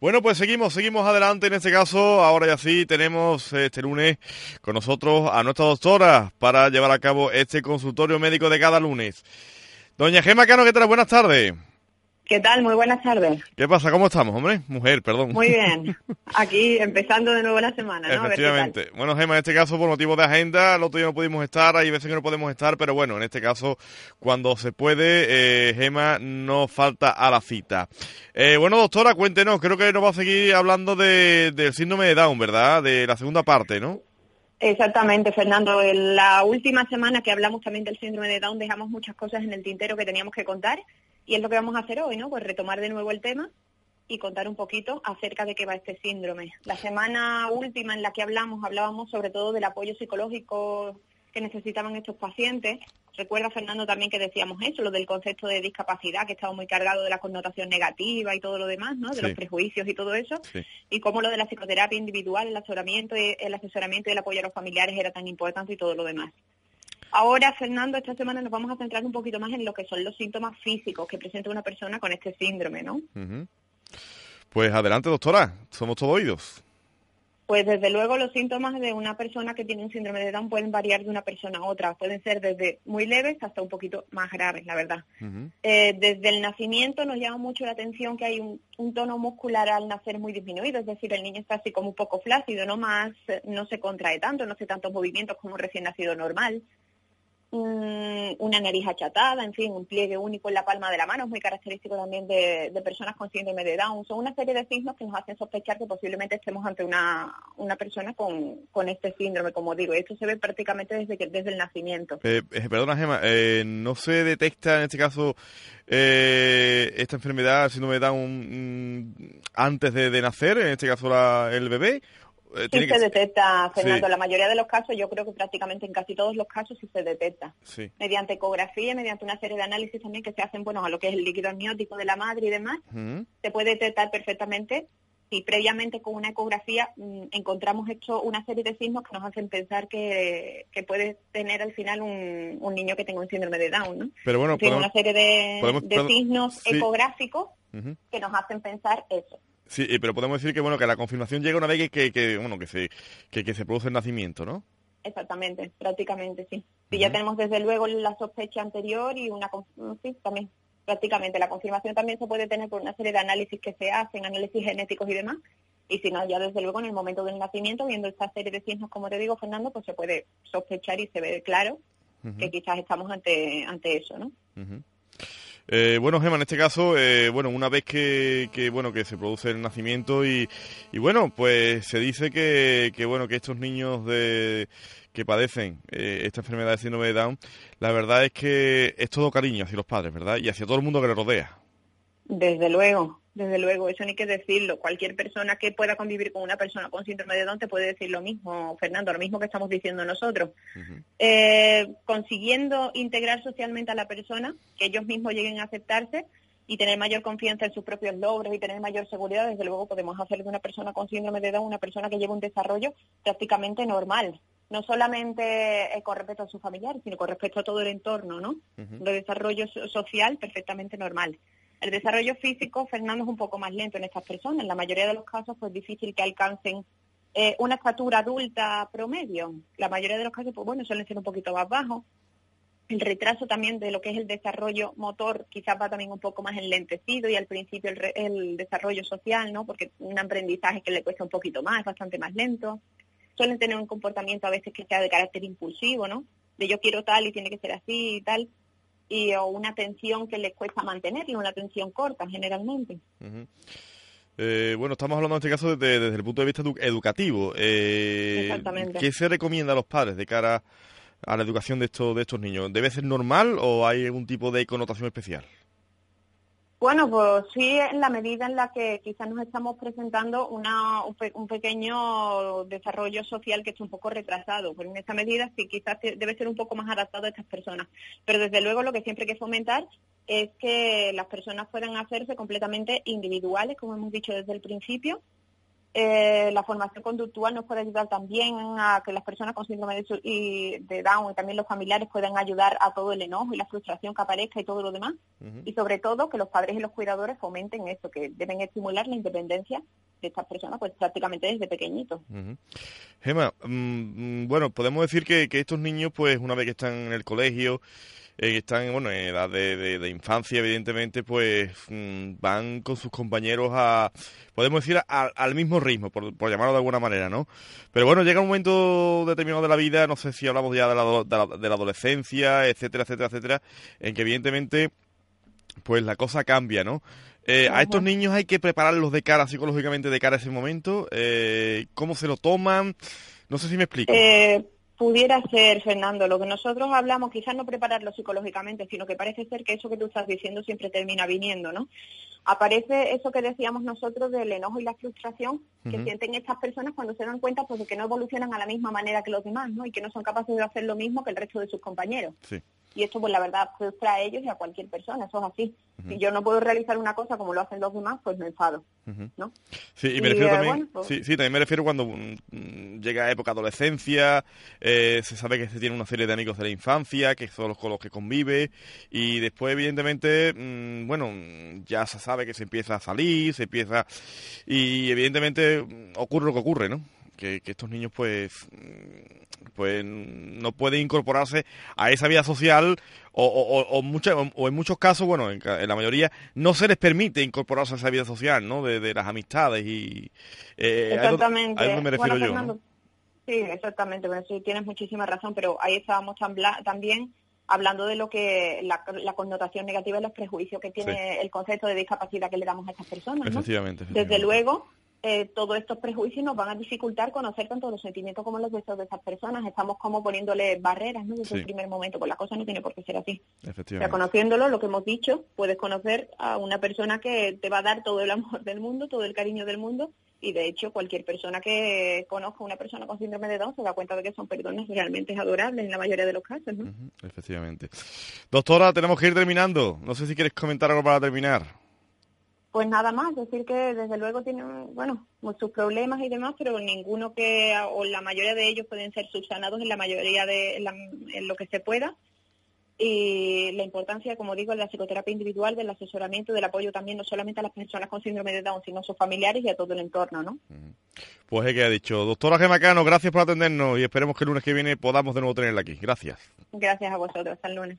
Bueno, pues seguimos, seguimos adelante. En este caso, ahora ya sí, tenemos este lunes con nosotros a nuestra doctora para llevar a cabo este consultorio médico de cada lunes. Doña Gema Cano, ¿qué tal? Buenas tardes. ¿Qué tal? Muy buenas tardes. ¿Qué pasa? ¿Cómo estamos, hombre? Mujer, perdón. Muy bien. Aquí empezando de nuevo la semana, ¿no? Efectivamente. Bueno, Gema, en este caso, por motivos de agenda, el otro día no pudimos estar, hay veces que no podemos estar, pero bueno, en este caso, cuando se puede, eh, Gema no falta a la cita. Eh, bueno, doctora, cuéntenos, creo que nos va a seguir hablando de, del síndrome de Down, ¿verdad? De la segunda parte, ¿no? Exactamente, Fernando. En la última semana que hablamos también del síndrome de Down dejamos muchas cosas en el tintero que teníamos que contar y es lo que vamos a hacer hoy, ¿no? Pues retomar de nuevo el tema y contar un poquito acerca de qué va este síndrome. La semana última en la que hablamos, hablábamos sobre todo del apoyo psicológico que necesitaban estos pacientes. Recuerda, Fernando, también que decíamos eso, lo del concepto de discapacidad, que estaba muy cargado de la connotación negativa y todo lo demás, ¿no? De los prejuicios y todo eso. Y cómo lo de la psicoterapia individual, el asesoramiento, el asesoramiento y el apoyo a los familiares era tan importante y todo lo demás. Ahora, Fernando, esta semana nos vamos a centrar un poquito más en lo que son los síntomas físicos que presenta una persona con este síndrome, ¿no? Pues adelante, doctora, somos todos oídos. Pues desde luego los síntomas de una persona que tiene un síndrome de Down pueden variar de una persona a otra. Pueden ser desde muy leves hasta un poquito más graves, la verdad. Eh, desde el nacimiento nos llama mucho la atención que hay un, un, tono muscular al nacer muy disminuido, es decir, el niño está así como un poco flácido, no más, no se contrae tanto, no hace tantos movimientos como un recién nacido normal una nariz achatada, en fin, un pliegue único en la palma de la mano, es muy característico también de, personas con síndrome de Down. Son una serie de signos que nos hacen sospechar que posiblemente estemos ante una, una persona con, con este síndrome, como digo. Esto se ve prácticamente desde, que, desde el nacimiento. Eh, eh perdona, Gemma, eh, ¿no se detecta en este caso eh, esta enfermedad, síndrome de Down, mm, antes de, de nacer, en este caso la, el bebé? Eh, sí se detecta, Fernando. La mayoría de los casos, yo creo que prácticamente en casi todos los casos sí se detecta. Mediante ecografía, mediante una serie de análisis también que se hacen, bueno, a lo que es el líquido amniótico de la madre y demás, se puede detectar perfectamente si previamente con una ecografía mm, encontramos hecho una serie de signos que nos hacen pensar que, puede tener al final un, niño que tenga un síndrome de Down, ¿no? Pero bueno, una serie de, signos ecográficos que nos hacen pensar eso. Sí, eh, pero podemos decir que bueno que la confirmación llega una vez que, que, bueno que se que, se produce el nacimiento, ¿no? Exactamente, prácticamente sí. Y ya tenemos desde luego la sospecha anterior y una sí, también prácticamente la confirmación también se puede tener por una serie de análisis que se hacen, análisis genéticos y demás. Y si no, ya desde luego en el momento del nacimiento, viendo esta serie de signos, como te digo, Fernando, pues se puede sospechar y se ve claro que quizás estamos ante ante eso, ¿no? Eh, bueno, Gemma, en este caso, eh, bueno, una vez que, bueno que se produce el nacimiento y, bueno, pues se dice que, bueno que estos niños de que padecen eh, esta enfermedad de síndrome de Down, la verdad es que es todo cariño hacia los padres, ¿verdad? Y hacia todo el mundo que les rodea. Desde luego, desde luego, eso ni que decirlo. Cualquier persona que pueda convivir con una persona con síndrome de Down te puede decir lo mismo, Fernando, lo mismo que estamos diciendo nosotros. Eh, consiguiendo integrar socialmente a la persona, que ellos mismos lleguen a aceptarse y tener mayor confianza en sus propios logros y tener mayor seguridad, desde luego podemos hacer de una persona con síndrome de Down una persona que lleva un desarrollo prácticamente normal. No solamente eh, con respecto a sus familiares, sino con respecto a todo el entorno, ¿no? Un desarrollo social perfectamente normal. El desarrollo físico, Fernando, es un poco más lento en estas personas. En la mayoría de los casos, pues difícil que alcancen eh, una estatura adulta promedio. La mayoría de los casos, pues bueno, suelen ser un poquito más bajos. El retraso también de lo que es el desarrollo motor quizás va también un poco más enlentecido y al principio el, el desarrollo social, ¿no? Porque un aprendizaje que le cuesta un poquito más, es bastante más lento. Suelen tener un comportamiento a veces que sea de carácter impulsivo, ¿no? De yo quiero tal y tiene que ser así y tal y o una atención que les cuesta mantener y una atención corta generalmente. Eh, bueno, estamos hablando en este caso desde, el punto de vista educativo. Eh, Exactamente. ¿Qué se recomienda a los padres de cara a la educación de estos, de estos niños? ¿Debe ser normal o hay algún tipo de connotación especial? Bueno, pues sí, en la medida en la que quizás nos estamos presentando una, un, pequeño desarrollo social que está un poco retrasado. Pues en esta medida sí, quizás debe ser un poco más adaptado a estas personas. Pero desde luego lo que siempre hay que fomentar es que las personas puedan hacerse completamente individuales, como hemos dicho desde el principio, eh, la formación conductual nos puede ayudar también a que las personas con síndrome de, de, Down y también los familiares puedan ayudar a todo el enojo y la frustración que aparezca y todo lo demás. Y sobre todo que los padres y los cuidadores fomenten eso, que deben estimular la independencia de estas personas pues prácticamente desde pequeñitos. Gema, mm, mm, bueno, podemos decir que, que estos niños pues una vez que están en el colegio eh, están bueno, en edad de, infancia, evidentemente, pues mm, van con sus compañeros a, podemos decir, al mismo ritmo, por, llamarlo de alguna manera, ¿no? Pero bueno, llega un momento determinado de la vida, no sé si hablamos ya de la, de la, adolescencia, etcétera, etcétera, etcétera, en que evidentemente, pues la cosa cambia, ¿no? Eh, a estos niños hay que prepararlos de cara, psicológicamente, de cara a ese momento. Eh, ¿Cómo se lo toman? No sé si me explico. Eh, Pudiera ser, Fernando, lo que nosotros hablamos, quizás no prepararlo psicológicamente, sino que parece ser que eso que tú estás diciendo siempre termina viniendo, ¿no? Aparece eso que decíamos nosotros del enojo y la frustración que sienten estas personas cuando se dan cuenta pues, de que no evolucionan a la misma manera que los demás, ¿no? Y que no son capaces de hacer lo mismo que el resto de sus compañeros. Sí. Y esto, pues la verdad, frustra a ellos y a cualquier persona, eso es así. Si yo no puedo realizar una cosa como lo hacen los demás, pues me enfado, ¿no? Sí, y me refiero eh, también, pues sí, sí, también me refiero cuando mm, mm, llega época adolescencia, eh, se sabe que se tiene una serie de amigos de la infancia, que son los con los que convive, y después, evidentemente, mm, bueno, ya se sabe que se empieza a salir, se empieza... Y evidentemente ocurre lo que ocurre, ¿no? Que, estos niños pues pues no pueden incorporarse a esa vida social o, o, o, en muchos casos, bueno, en, la mayoría, no se les permite incorporarse a esa vida social, ¿no? De, las amistades y... Eh, exactamente. A me refiero yo. Sí, exactamente, bueno, sí, tienes muchísima razón, pero ahí estábamos también hablando de lo que la, connotación negativa y los prejuicios que tiene el concepto de discapacidad que le damos a estas personas. efectivamente. Desde luego, eh, todos estos prejuicios nos van a dificultar conocer tanto los sentimientos como los deseos de esas personas. Estamos como poniéndole barreras ¿no? desde el primer momento, pues la cosa no tiene por qué ser así. Efectivamente. conociéndolo, lo que hemos dicho, puedes conocer a una persona que te va a dar todo el amor del mundo, todo el cariño del mundo, y de hecho cualquier persona que conozca a una persona con síndrome de Down se da cuenta de que son personas realmente adorables en la mayoría de los casos. ¿no? efectivamente. Doctora, tenemos que ir terminando. No sé si quieres comentar algo para terminar. Pues nada más, decir que desde luego tienen, bueno, sus problemas y demás, pero ninguno que, o la mayoría de ellos pueden ser subsanados en la mayoría de, en, lo que se pueda. Y la importancia, como digo, de la psicoterapia individual, del asesoramiento, del apoyo también, no solamente a las personas con síndrome de Down, sino a sus familiares y a todo el entorno, ¿no? Pues es que ha dicho. Doctora Gemacano, gracias por atendernos y esperemos que el lunes que viene podamos de nuevo tenerla aquí. Gracias. Gracias a vosotros. Hasta el lunes.